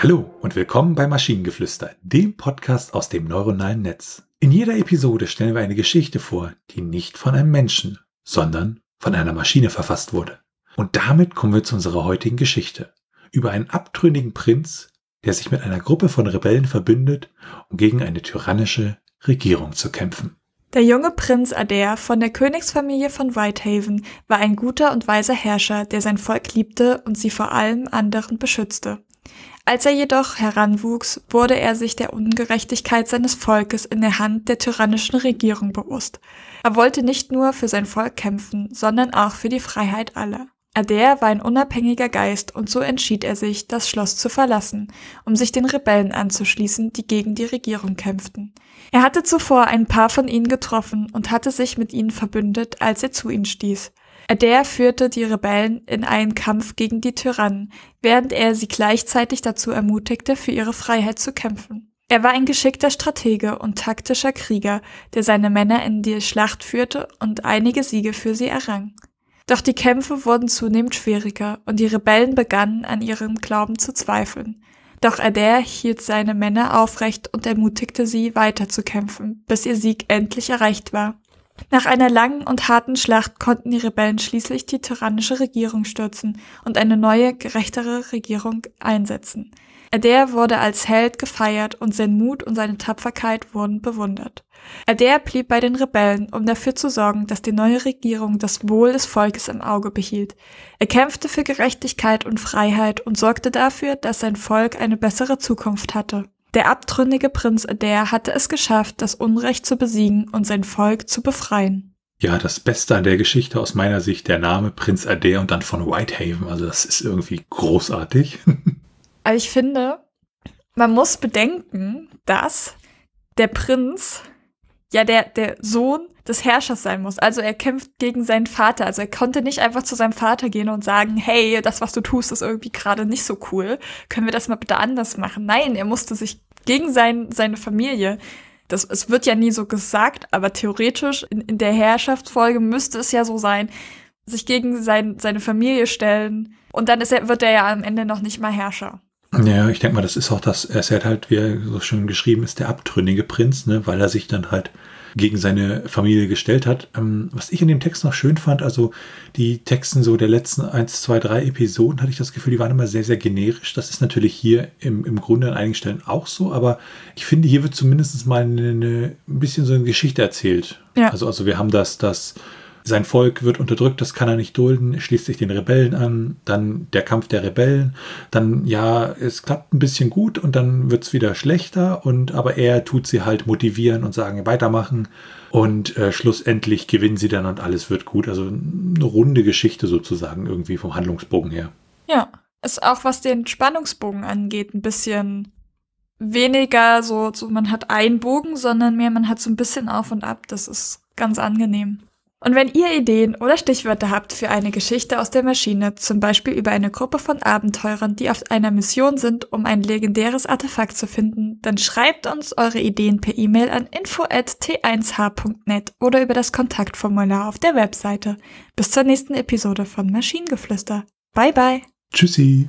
Hallo und willkommen bei Maschinengeflüster, dem Podcast aus dem neuronalen Netz. In jeder Episode stellen wir eine Geschichte vor, die nicht von einem Menschen, sondern von einer Maschine verfasst wurde. Und damit kommen wir zu unserer heutigen Geschichte über einen abtrünnigen Prinz, der sich mit einer Gruppe von Rebellen verbündet, um gegen eine tyrannische Regierung zu kämpfen. Der junge Prinz Adair von der Königsfamilie von Whitehaven war ein guter und weiser Herrscher, der sein Volk liebte und sie vor allem anderen beschützte. Als er jedoch heranwuchs, wurde er sich der Ungerechtigkeit seines Volkes in der Hand der tyrannischen Regierung bewusst. Er wollte nicht nur für sein Volk kämpfen, sondern auch für die Freiheit aller. Adair war ein unabhängiger Geist und so entschied er sich, das Schloss zu verlassen, um sich den Rebellen anzuschließen, die gegen die Regierung kämpften. Er hatte zuvor ein paar von ihnen getroffen und hatte sich mit ihnen verbündet, als er zu ihnen stieß. Adair führte die Rebellen in einen Kampf gegen die Tyrannen, während er sie gleichzeitig dazu ermutigte, für ihre Freiheit zu kämpfen. Er war ein geschickter Stratege und taktischer Krieger, der seine Männer in die Schlacht führte und einige Siege für sie errang. Doch die Kämpfe wurden zunehmend schwieriger und die Rebellen begannen an ihrem Glauben zu zweifeln. Doch Adair hielt seine Männer aufrecht und ermutigte sie, weiterzukämpfen, bis ihr Sieg endlich erreicht war. Nach einer langen und harten Schlacht konnten die Rebellen schließlich die tyrannische Regierung stürzen und eine neue, gerechtere Regierung einsetzen. Adair wurde als Held gefeiert und sein Mut und seine Tapferkeit wurden bewundert. Adair blieb bei den Rebellen, um dafür zu sorgen, dass die neue Regierung das Wohl des Volkes im Auge behielt. Er kämpfte für Gerechtigkeit und Freiheit und sorgte dafür, dass sein Volk eine bessere Zukunft hatte. Der abtrünnige Prinz Adair hatte es geschafft, das Unrecht zu besiegen und sein Volk zu befreien. Ja, das Beste an der Geschichte aus meiner Sicht, der Name Prinz Adair und dann von Whitehaven. Also das ist irgendwie großartig. Aber ich finde, man muss bedenken, dass der Prinz ja der, der Sohn des Herrschers sein muss. Also er kämpft gegen seinen Vater. Also er konnte nicht einfach zu seinem Vater gehen und sagen, hey, das, was du tust, ist irgendwie gerade nicht so cool. Können wir das mal bitte anders machen? Nein, er musste sich gegen sein, seine Familie das, es wird ja nie so gesagt, aber theoretisch in, in der Herrschaftsfolge müsste es ja so sein, sich gegen sein, seine Familie stellen und dann er, wird er ja am Ende noch nicht mal Herrscher. Ja, ich denke mal, das ist auch das, er ist halt, wie er so schön geschrieben ist, der abtrünnige Prinz, ne, weil er sich dann halt gegen seine Familie gestellt hat. Ähm, was ich in dem Text noch schön fand, also die Texten so der letzten 1, 2, 3 Episoden, hatte ich das Gefühl, die waren immer sehr, sehr generisch. Das ist natürlich hier im, im Grunde an einigen Stellen auch so, aber ich finde, hier wird zumindest mal eine, eine, ein bisschen so eine Geschichte erzählt. Ja. Also, also wir haben das, das sein Volk wird unterdrückt, das kann er nicht dulden, schließt sich den Rebellen an, dann der Kampf der Rebellen, dann ja, es klappt ein bisschen gut und dann wird es wieder schlechter und aber er tut sie halt motivieren und sagen, weitermachen und äh, schlussendlich gewinnen sie dann und alles wird gut. Also eine runde Geschichte sozusagen irgendwie vom Handlungsbogen her. Ja, ist auch was den Spannungsbogen angeht, ein bisschen weniger so, so man hat einen Bogen, sondern mehr man hat so ein bisschen auf und ab. Das ist ganz angenehm. Und wenn ihr Ideen oder Stichwörter habt für eine Geschichte aus der Maschine, zum Beispiel über eine Gruppe von Abenteurern, die auf einer Mission sind, um ein legendäres Artefakt zu finden, dann schreibt uns eure Ideen per E-Mail an info@t1h.net oder über das Kontaktformular auf der Webseite. Bis zur nächsten Episode von Maschinengeflüster. Bye bye. Tschüssi.